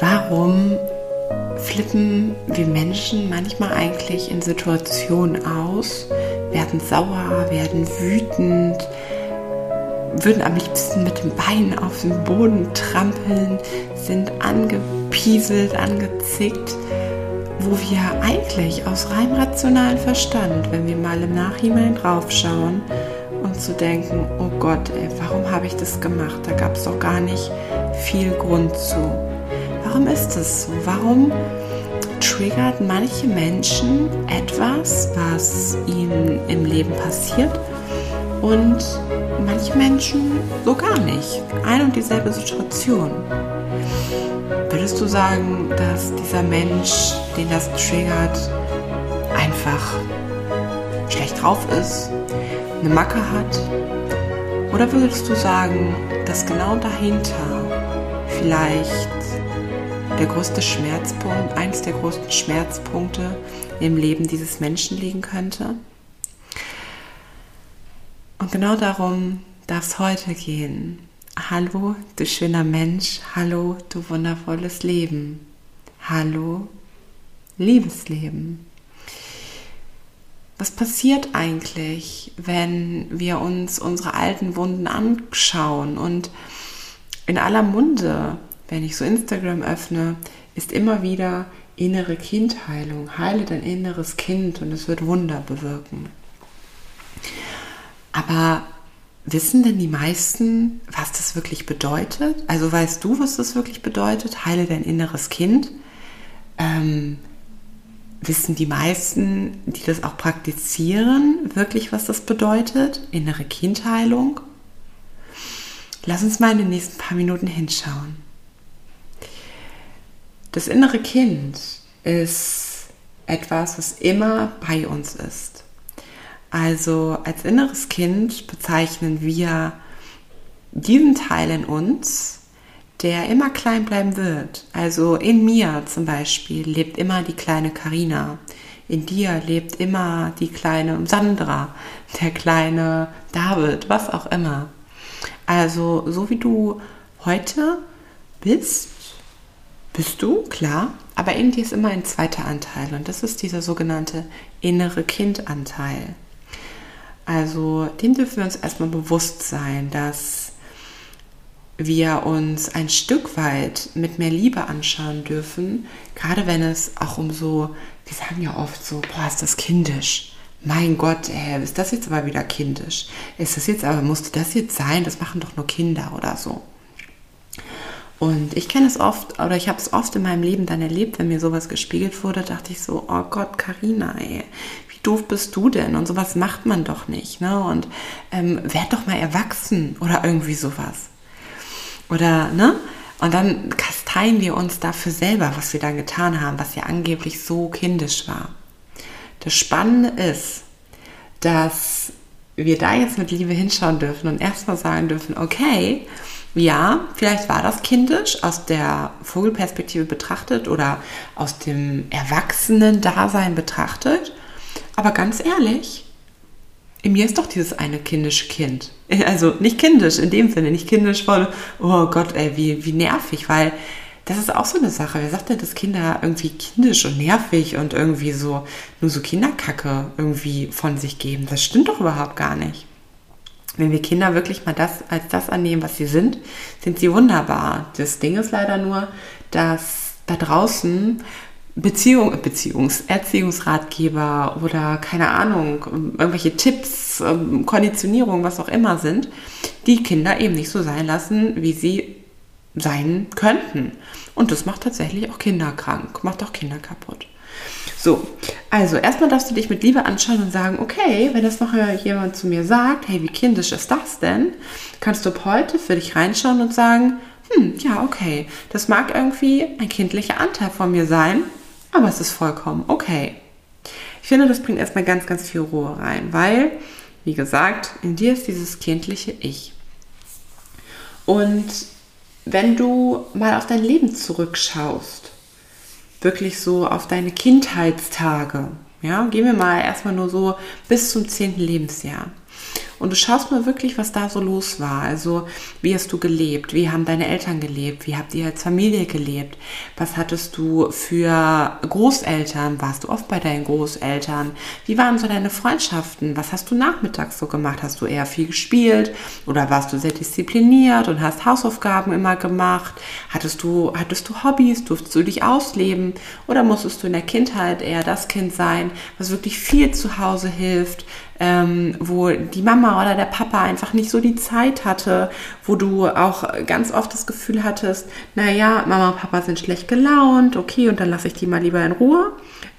Warum flippen wir Menschen manchmal eigentlich in Situationen aus, werden sauer, werden wütend, würden am liebsten mit dem Bein auf den Boden trampeln, sind angepieselt, angezickt, wo wir eigentlich aus rein rationalen Verstand, wenn wir mal im Nachhinein draufschauen, und zu denken, oh Gott, ey, warum habe ich das gemacht? Da gab es doch gar nicht viel Grund zu. Warum ist das so? Warum triggert manche Menschen etwas, was ihnen im Leben passiert und manche Menschen so gar nicht. Ein und dieselbe Situation. Würdest du sagen, dass dieser Mensch, den das triggert, einfach schlecht drauf ist, eine Macke hat? Oder würdest du sagen, dass genau dahinter vielleicht der größte Schmerzpunkt, eins der größten Schmerzpunkte im Leben dieses Menschen liegen könnte? Und genau darum darf es heute gehen. Hallo, du schöner Mensch. Hallo, du wundervolles Leben. Hallo, Liebesleben. Was passiert eigentlich, wenn wir uns unsere alten Wunden anschauen und in aller Munde, wenn ich so Instagram öffne, ist immer wieder innere Kindheilung. Heile dein inneres Kind und es wird Wunder bewirken. Aber wissen denn die meisten, was das wirklich bedeutet? Also weißt du, was das wirklich bedeutet? Heile dein inneres Kind. Ähm, wissen die meisten, die das auch praktizieren, wirklich, was das bedeutet? Innere Kindheilung? Lass uns mal in den nächsten paar Minuten hinschauen. Das innere Kind ist etwas, was immer bei uns ist. Also als inneres Kind bezeichnen wir diesen Teil in uns, der immer klein bleiben wird. Also in mir zum Beispiel lebt immer die kleine Karina. In dir lebt immer die kleine Sandra, der kleine David, was auch immer. Also so wie du heute bist, bist du, klar, aber in dir ist immer ein zweiter Anteil und das ist dieser sogenannte innere Kindanteil. Also dem dürfen wir uns erstmal bewusst sein, dass wir uns ein Stück weit mit mehr Liebe anschauen dürfen, gerade wenn es auch um so, wir sagen ja oft so, boah, ist das kindisch. Mein Gott, ey, ist das jetzt aber wieder kindisch? Ist das jetzt aber, musste das jetzt sein? Das machen doch nur Kinder oder so. Und ich kenne es oft, oder ich habe es oft in meinem Leben dann erlebt, wenn mir sowas gespiegelt wurde, dachte ich so, oh Gott, Karina, ey, wie doof bist du denn? Und sowas macht man doch nicht, ne? Und ähm, werd doch mal erwachsen oder irgendwie sowas. Oder, ne? Und dann kasteien wir uns dafür selber, was wir da getan haben, was ja angeblich so kindisch war. Das Spannende ist, dass wir da jetzt mit Liebe hinschauen dürfen und erstmal sagen dürfen, okay, ja, vielleicht war das kindisch aus der Vogelperspektive betrachtet oder aus dem Erwachsenen-Dasein betrachtet. Aber ganz ehrlich, in mir ist doch dieses eine kindische Kind. Also nicht kindisch in dem Sinne, nicht kindisch voll, oh Gott, ey, wie, wie nervig, weil das ist auch so eine Sache. Wer sagt denn, dass Kinder irgendwie kindisch und nervig und irgendwie so, nur so Kinderkacke irgendwie von sich geben? Das stimmt doch überhaupt gar nicht. Wenn wir Kinder wirklich mal das als das annehmen, was sie sind, sind sie wunderbar. Das Ding ist leider nur, dass da draußen Beziehung, Beziehungs-, Erziehungsratgeber oder keine Ahnung, irgendwelche Tipps, ähm, Konditionierung, was auch immer sind, die Kinder eben nicht so sein lassen, wie sie sein könnten. Und das macht tatsächlich auch Kinder krank, macht auch Kinder kaputt. So, also erstmal darfst du dich mit Liebe anschauen und sagen, okay, wenn das noch jemand zu mir sagt, hey, wie kindisch ist das denn? Kannst du ab heute für dich reinschauen und sagen, hm, ja, okay, das mag irgendwie ein kindlicher Anteil von mir sein, aber es ist vollkommen okay. Ich finde, das bringt erstmal ganz, ganz viel Ruhe rein, weil, wie gesagt, in dir ist dieses kindliche Ich. Und wenn du mal auf dein Leben zurückschaust, wirklich so auf deine Kindheitstage, ja, gehen wir mal erstmal nur so bis zum 10. Lebensjahr. Und du schaust mal wirklich, was da so los war. Also, wie hast du gelebt? Wie haben deine Eltern gelebt? Wie habt ihr als Familie gelebt? Was hattest du für Großeltern? Warst du oft bei deinen Großeltern? Wie waren so deine Freundschaften? Was hast du nachmittags so gemacht? Hast du eher viel gespielt oder warst du sehr diszipliniert und hast Hausaufgaben immer gemacht? Hattest du, hattest du Hobbys? Durftest du dich ausleben? Oder musstest du in der Kindheit eher das Kind sein, was wirklich viel zu Hause hilft, ähm, wo die Mama oder der Papa einfach nicht so die Zeit hatte, wo du auch ganz oft das Gefühl hattest, naja, Mama und Papa sind schlecht gelaunt, okay, und dann lasse ich die mal lieber in Ruhe.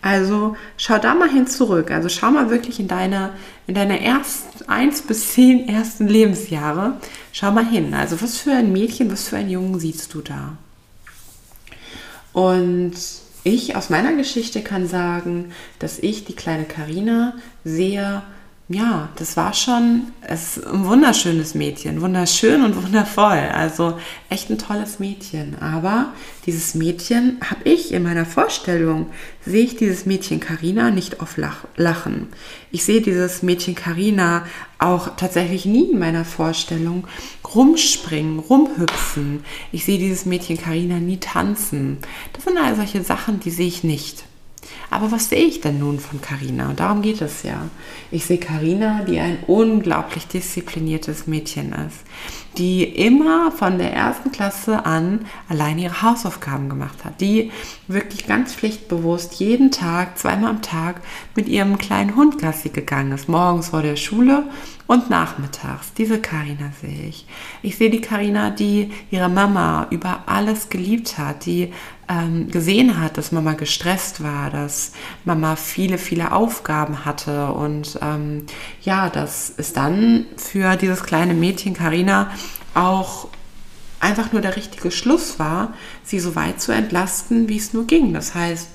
Also schau da mal hin zurück. Also schau mal wirklich in deine, in deine ersten eins bis zehn ersten Lebensjahre. Schau mal hin. Also was für ein Mädchen, was für einen Jungen siehst du da? Und ich aus meiner Geschichte kann sagen, dass ich die kleine Karina sehr ja, das war schon es ist ein wunderschönes Mädchen, wunderschön und wundervoll. Also echt ein tolles Mädchen. Aber dieses Mädchen habe ich in meiner Vorstellung, sehe ich dieses Mädchen Karina nicht auf Lachen. Ich sehe dieses Mädchen Karina auch tatsächlich nie in meiner Vorstellung rumspringen, rumhüpfen. Ich sehe dieses Mädchen Karina nie tanzen. Das sind all solche Sachen, die sehe ich nicht. Aber was sehe ich denn nun von Carina? Und darum geht es ja. Ich sehe Carina, die ein unglaublich diszipliniertes Mädchen ist, die immer von der ersten Klasse an allein ihre Hausaufgaben gemacht hat, die wirklich ganz pflichtbewusst jeden Tag, zweimal am Tag mit ihrem kleinen Hund Gassi gegangen ist, morgens vor der Schule und nachmittags. Diese Karina sehe ich. Ich sehe die Karina, die ihre Mama über alles geliebt hat, die ähm, gesehen hat, dass Mama gestresst war, dass Mama viele, viele Aufgaben hatte und ähm, ja, dass es dann für dieses kleine Mädchen Karina auch einfach nur der richtige Schluss war, sie so weit zu entlasten, wie es nur ging. Das heißt,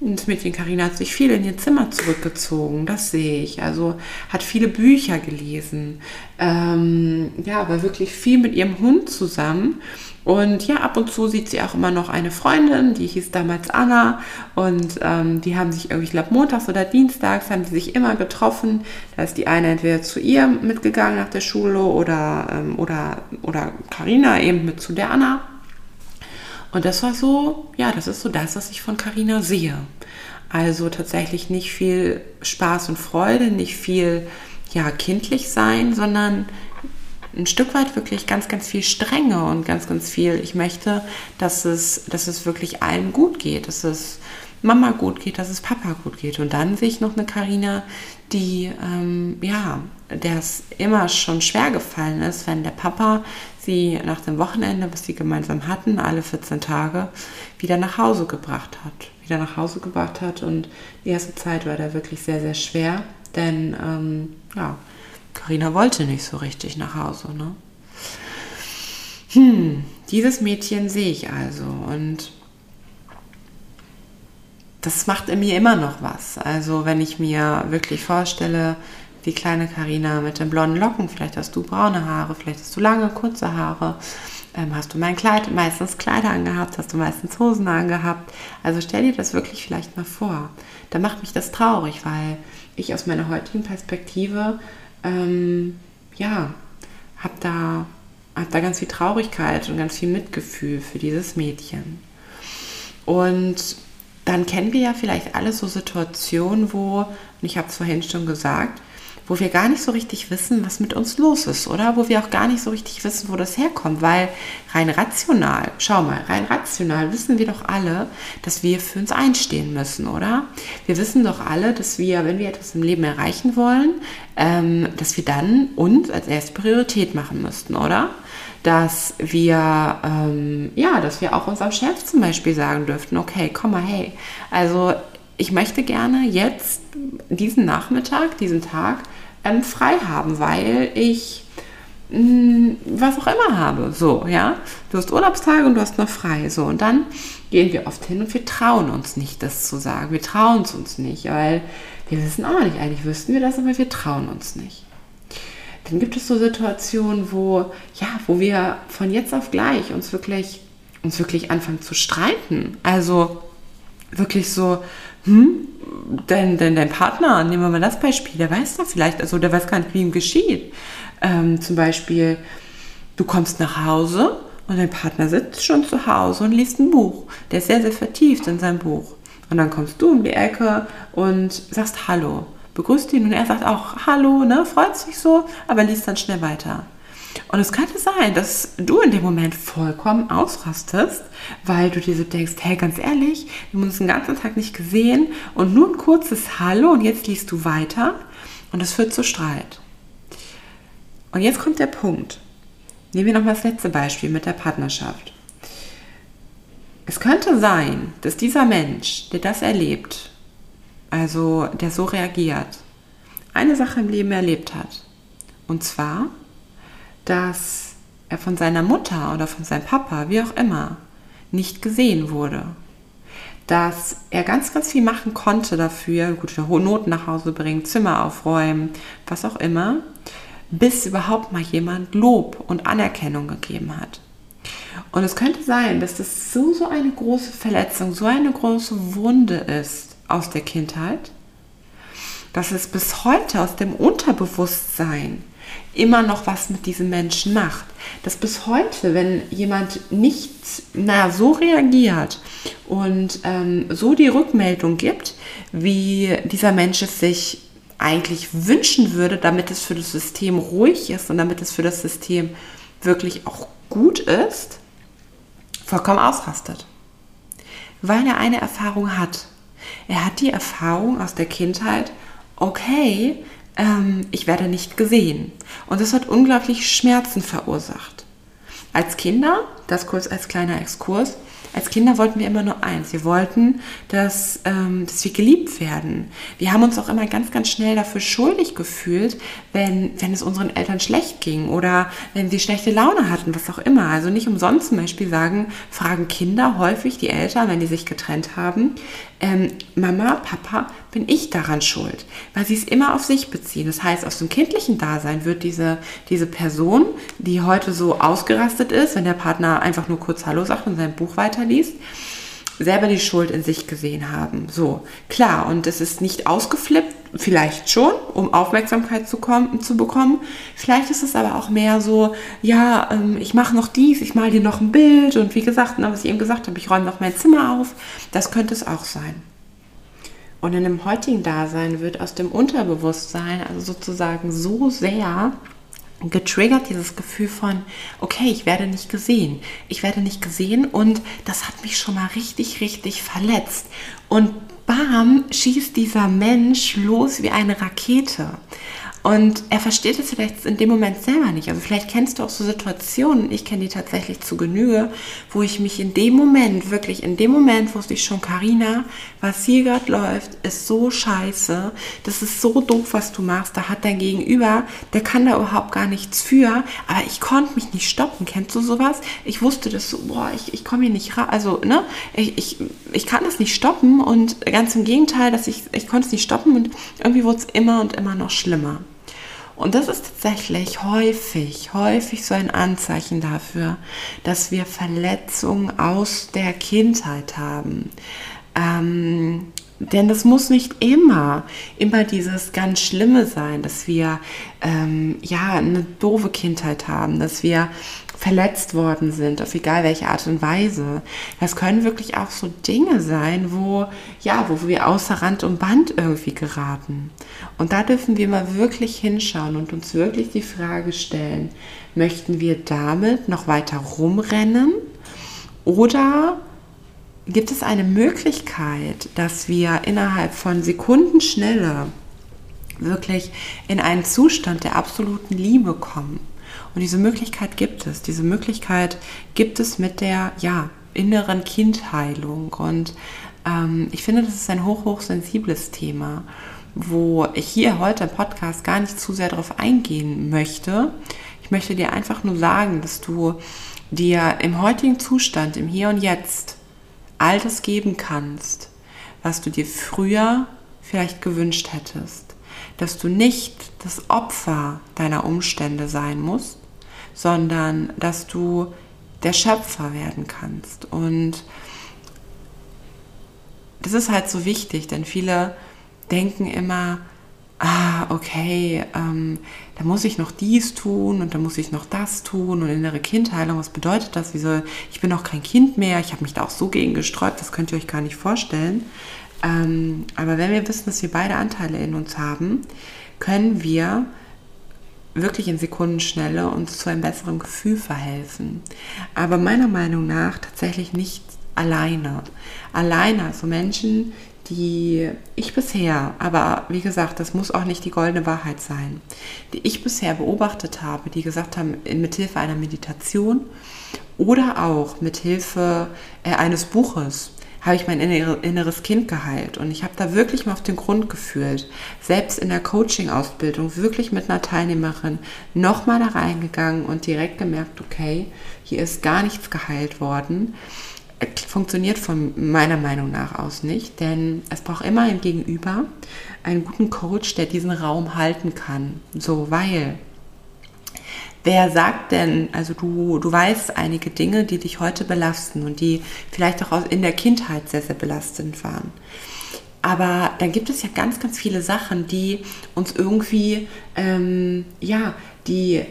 das Mädchen Karina hat sich viel in ihr Zimmer zurückgezogen, das sehe ich. Also hat viele Bücher gelesen, ähm, ja, war wirklich viel mit ihrem Hund zusammen und ja, ab und zu sieht sie auch immer noch eine Freundin, die hieß damals Anna. Und ähm, die haben sich irgendwie, ich glaube, montags oder dienstags haben die sich immer getroffen. Da ist die eine entweder zu ihr mitgegangen nach der Schule oder ähm, oder oder Carina eben mit zu der Anna. Und das war so, ja, das ist so das, was ich von Carina sehe. Also tatsächlich nicht viel Spaß und Freude, nicht viel ja kindlich sein, sondern ein Stück weit wirklich ganz, ganz viel Strenge und ganz, ganz viel, ich möchte, dass es, dass es wirklich allen gut geht, dass es Mama gut geht, dass es Papa gut geht. Und dann sehe ich noch eine Karina, die, ähm, ja, der es immer schon schwer gefallen ist, wenn der Papa sie nach dem Wochenende, was sie gemeinsam hatten, alle 14 Tage, wieder nach Hause gebracht hat. Wieder nach Hause gebracht hat. Und die erste Zeit war da wirklich sehr, sehr schwer, denn, ähm, ja, Karina wollte nicht so richtig nach Hause, ne? Hm, dieses Mädchen sehe ich also und das macht in mir immer noch was. Also wenn ich mir wirklich vorstelle, die kleine Karina mit den blonden Locken, vielleicht hast du braune Haare, vielleicht hast du lange, kurze Haare, ähm, hast du mein Kleid, meistens Kleider angehabt, hast du meistens Hosen angehabt. Also stell dir das wirklich vielleicht mal vor. Da macht mich das traurig, weil ich aus meiner heutigen Perspektive ähm, ja, habe da, hab da ganz viel Traurigkeit und ganz viel Mitgefühl für dieses Mädchen. Und dann kennen wir ja vielleicht alle so Situationen, wo, und ich habe es vorhin schon gesagt, wo wir gar nicht so richtig wissen, was mit uns los ist, oder? Wo wir auch gar nicht so richtig wissen, wo das herkommt, weil rein rational, schau mal, rein rational wissen wir doch alle, dass wir für uns einstehen müssen, oder? Wir wissen doch alle, dass wir, wenn wir etwas im Leben erreichen wollen, ähm, dass wir dann uns als erste Priorität machen müssten, oder? dass wir, ähm, ja, dass wir auch unserem Chef zum Beispiel sagen dürften, okay, komm mal, hey, also ich möchte gerne jetzt diesen Nachmittag, diesen Tag ähm, frei haben, weil ich mh, hm, was auch immer habe. So, ja. Du hast Urlaubstage und du hast noch frei. So, und dann gehen wir oft hin und wir trauen uns nicht, das zu sagen. Wir trauen es uns nicht, weil wir wissen auch nicht, eigentlich wüssten wir das, aber wir trauen uns nicht. Dann gibt es so Situationen, wo, ja, wo wir von jetzt auf gleich uns wirklich, uns wirklich anfangen zu streiten. Also, wirklich so, hm, denn, denn dein Partner, nehmen wir mal das Beispiel, der weiß doch vielleicht, also der weiß gar nicht, wie ihm geschieht. Ähm, zum Beispiel, du kommst nach Hause und dein Partner sitzt schon zu Hause und liest ein Buch. Der ist sehr, sehr vertieft in sein Buch. Und dann kommst du um die Ecke und sagst Hallo, begrüßt ihn und er sagt auch Hallo, ne, freut sich so, aber liest dann schnell weiter. Und es könnte sein, dass du in dem Moment vollkommen ausrastest, weil du dir so denkst, hey, ganz ehrlich, wir haben uns den ganzen Tag nicht gesehen und nur ein kurzes Hallo und jetzt liest du weiter und das führt zu Streit. Und jetzt kommt der Punkt. Nehmen wir nochmal das letzte Beispiel mit der Partnerschaft. Es könnte sein, dass dieser Mensch, der das erlebt, also der so reagiert, eine Sache im Leben erlebt hat. Und zwar, dass er von seiner Mutter oder von seinem Papa, wie auch immer, nicht gesehen wurde. Dass er ganz, ganz viel machen konnte dafür, gute Noten nach Hause bringen, Zimmer aufräumen, was auch immer, bis überhaupt mal jemand Lob und Anerkennung gegeben hat. Und es könnte sein, dass das so, so eine große Verletzung, so eine große Wunde ist aus der Kindheit, dass es bis heute aus dem Unterbewusstsein immer noch was mit diesem Menschen macht. Dass bis heute, wenn jemand nicht na, so reagiert und ähm, so die Rückmeldung gibt, wie dieser Mensch es sich eigentlich wünschen würde, damit es für das System ruhig ist und damit es für das System wirklich auch gut ist, vollkommen ausrastet. Weil er eine Erfahrung hat. Er hat die Erfahrung aus der Kindheit, okay, ähm, ich werde nicht gesehen. Und das hat unglaublich Schmerzen verursacht. Als Kinder, das kurz als kleiner Exkurs, als Kinder wollten wir immer nur eins. Wir wollten, dass, ähm, dass wir geliebt werden. Wir haben uns auch immer ganz, ganz schnell dafür schuldig gefühlt, wenn, wenn es unseren Eltern schlecht ging oder wenn sie schlechte Laune hatten, was auch immer. Also nicht umsonst zum Beispiel sagen, fragen Kinder häufig die Eltern, wenn die sich getrennt haben, ähm, Mama, Papa, bin ich daran schuld? Weil sie es immer auf sich beziehen. Das heißt, aus dem kindlichen Dasein wird diese, diese Person, die heute so ausgerastet ist, wenn der Partner einfach nur kurz Hallo sagt und sein Buch weiterliest, selber die Schuld in sich gesehen haben. So, klar, und es ist nicht ausgeflippt, vielleicht schon, um Aufmerksamkeit zu, kommen, zu bekommen. Vielleicht ist es aber auch mehr so, ja, ähm, ich mache noch dies, ich male dir noch ein Bild und wie gesagt, was ich eben gesagt habe, ich räume noch mein Zimmer auf. Das könnte es auch sein. Und in dem heutigen Dasein wird aus dem Unterbewusstsein, also sozusagen so sehr getriggert, dieses Gefühl von, okay, ich werde nicht gesehen. Ich werde nicht gesehen und das hat mich schon mal richtig, richtig verletzt. Und bam, schießt dieser Mensch los wie eine Rakete. Und er versteht es vielleicht in dem Moment selber nicht. Also vielleicht kennst du auch so Situationen, ich kenne die tatsächlich zu Genüge, wo ich mich in dem Moment, wirklich in dem Moment wusste ich schon, Karina, was hier gerade läuft, ist so scheiße. Das ist so doof, was du machst. Da hat dein Gegenüber, der kann da überhaupt gar nichts für. Aber ich konnte mich nicht stoppen. Kennst du sowas? Ich wusste das so, boah, ich, ich komme hier nicht raus. Also, ne, ich, ich, ich kann das nicht stoppen. Und ganz im Gegenteil, dass ich, ich konnte es nicht stoppen und irgendwie wurde es immer und immer noch schlimmer. Und das ist tatsächlich häufig, häufig so ein Anzeichen dafür, dass wir Verletzungen aus der Kindheit haben. Ähm, denn das muss nicht immer, immer dieses ganz Schlimme sein, dass wir ähm, ja eine doofe Kindheit haben, dass wir verletzt worden sind, auf egal welche Art und Weise. Das können wirklich auch so Dinge sein, wo ja, wo wir außer Rand und Band irgendwie geraten. Und da dürfen wir mal wirklich hinschauen und uns wirklich die Frage stellen: Möchten wir damit noch weiter rumrennen oder gibt es eine Möglichkeit, dass wir innerhalb von Sekundenschnelle wirklich in einen Zustand der absoluten Liebe kommen. Und diese Möglichkeit gibt es. Diese Möglichkeit gibt es mit der ja, inneren Kindheilung. Und ähm, ich finde, das ist ein hoch, hoch sensibles Thema, wo ich hier heute im Podcast gar nicht zu sehr darauf eingehen möchte. Ich möchte dir einfach nur sagen, dass du dir im heutigen Zustand, im Hier und Jetzt, all das geben kannst, was du dir früher vielleicht gewünscht hättest. Dass du nicht das Opfer deiner Umstände sein musst, sondern dass du der Schöpfer werden kannst. Und das ist halt so wichtig, denn viele denken immer, ah, okay, ähm, da muss ich noch dies tun und da muss ich noch das tun und innere Kindheilung, was bedeutet das? Wieso, ich bin auch kein Kind mehr, ich habe mich da auch so gegen gesträubt, das könnt ihr euch gar nicht vorstellen. Ähm, aber wenn wir wissen, dass wir beide Anteile in uns haben, können wir wirklich in Sekundenschnelle uns zu einem besseren Gefühl verhelfen. Aber meiner Meinung nach tatsächlich nicht alleine. Alleine, also Menschen, die ich bisher, aber wie gesagt, das muss auch nicht die goldene Wahrheit sein, die ich bisher beobachtet habe, die gesagt haben, mithilfe einer Meditation oder auch mithilfe äh, eines Buches habe ich mein inneres Kind geheilt. Und ich habe da wirklich mal auf den Grund gefühlt. Selbst in der Coaching-Ausbildung wirklich mit einer Teilnehmerin nochmal da reingegangen und direkt gemerkt, okay, hier ist gar nichts geheilt worden. Funktioniert von meiner Meinung nach aus nicht, denn es braucht immer ein Gegenüber, einen guten Coach, der diesen Raum halten kann. So, weil Wer sagt denn, also du, du weißt einige Dinge, die dich heute belasten und die vielleicht auch in der Kindheit sehr, sehr belastend waren. Aber dann gibt es ja ganz, ganz viele Sachen, die uns irgendwie, ähm, ja, die,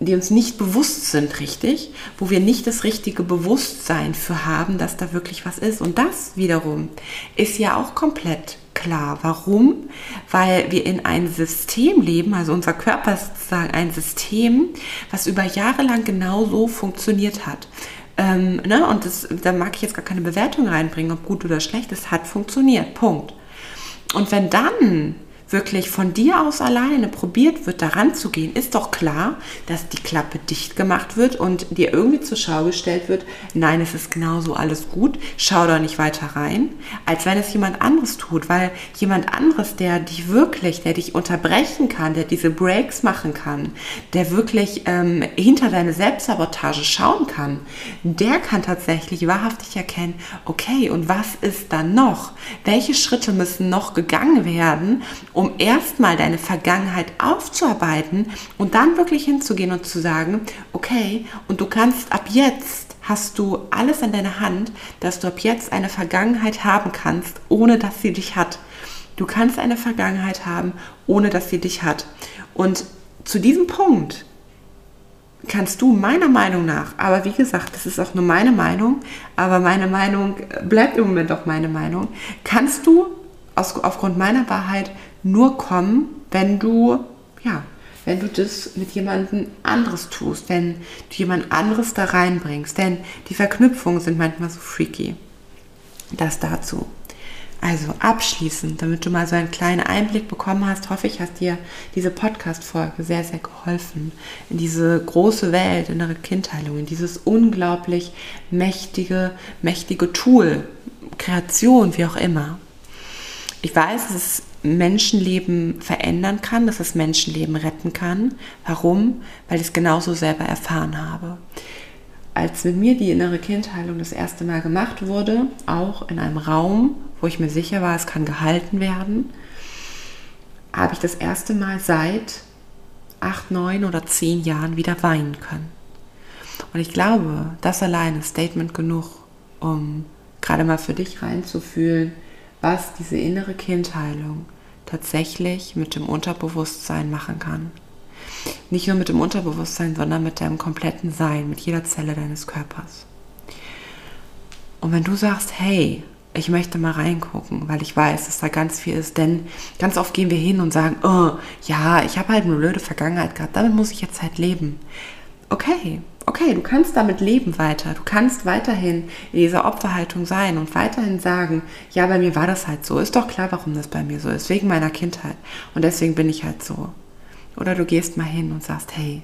die uns nicht bewusst sind, richtig, wo wir nicht das richtige Bewusstsein für haben, dass da wirklich was ist. Und das wiederum ist ja auch komplett klar. Warum? Weil wir in einem System leben, also unser Körper ist sozusagen ein System, was über Jahre lang genau so funktioniert hat. Ähm, ne? Und das, da mag ich jetzt gar keine Bewertung reinbringen, ob gut oder schlecht, es hat funktioniert. Punkt. Und wenn dann wirklich von dir aus alleine probiert wird, daran zu gehen, ist doch klar, dass die Klappe dicht gemacht wird und dir irgendwie zur Schau gestellt wird, nein, es ist genauso alles gut, schau da nicht weiter rein, als wenn es jemand anderes tut, weil jemand anderes, der dich wirklich, der dich unterbrechen kann, der diese Breaks machen kann, der wirklich ähm, hinter deine Selbstsabotage schauen kann, der kann tatsächlich wahrhaftig erkennen, okay, und was ist dann noch? Welche Schritte müssen noch gegangen werden, erstmal deine Vergangenheit aufzuarbeiten und dann wirklich hinzugehen und zu sagen, okay, und du kannst ab jetzt hast du alles in deiner Hand, dass du ab jetzt eine Vergangenheit haben kannst, ohne dass sie dich hat. Du kannst eine Vergangenheit haben, ohne dass sie dich hat. Und zu diesem Punkt kannst du meiner Meinung nach, aber wie gesagt, das ist auch nur meine Meinung, aber meine Meinung bleibt im Moment auch meine Meinung, kannst du aus, aufgrund meiner Wahrheit nur kommen, wenn du, ja, wenn du das mit jemandem anderes tust, wenn du jemand anderes da reinbringst. Denn die Verknüpfungen sind manchmal so freaky. Das dazu. Also abschließend, damit du mal so einen kleinen Einblick bekommen hast, hoffe ich, hast dir diese Podcast-Folge sehr, sehr geholfen. In diese große Welt, innere Kindheilung, in dieses unglaublich mächtige, mächtige Tool, Kreation, wie auch immer. Ich weiß, es Menschenleben verändern kann, dass es Menschenleben retten kann. Warum? Weil ich es genauso selber erfahren habe. Als mit mir die innere Kindheilung das erste Mal gemacht wurde, auch in einem Raum, wo ich mir sicher war, es kann gehalten werden, habe ich das erste Mal seit acht, neun oder zehn Jahren wieder weinen können. Und ich glaube, das alleine ist Statement genug, um gerade mal für dich reinzufühlen, was diese innere Kindheilung tatsächlich mit dem Unterbewusstsein machen kann. Nicht nur mit dem Unterbewusstsein, sondern mit deinem kompletten Sein, mit jeder Zelle deines Körpers. Und wenn du sagst, hey, ich möchte mal reingucken, weil ich weiß, dass da ganz viel ist, denn ganz oft gehen wir hin und sagen, oh, ja, ich habe halt eine blöde Vergangenheit gehabt, damit muss ich jetzt halt leben. Okay, okay, du kannst damit leben weiter. Du kannst weiterhin in dieser Opferhaltung sein und weiterhin sagen, ja, bei mir war das halt so. Ist doch klar, warum das bei mir so ist, wegen meiner Kindheit. Und deswegen bin ich halt so. Oder du gehst mal hin und sagst, hey,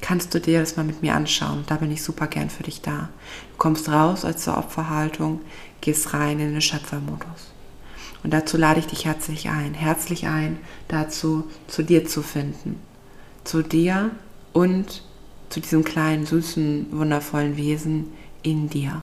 kannst du dir das mal mit mir anschauen? Da bin ich super gern für dich da. Du kommst raus aus der Opferhaltung, gehst rein in den Schöpfermodus. Und dazu lade ich dich herzlich ein, herzlich ein, dazu zu dir zu finden. Zu dir und zu diesem kleinen, süßen, wundervollen Wesen in dir.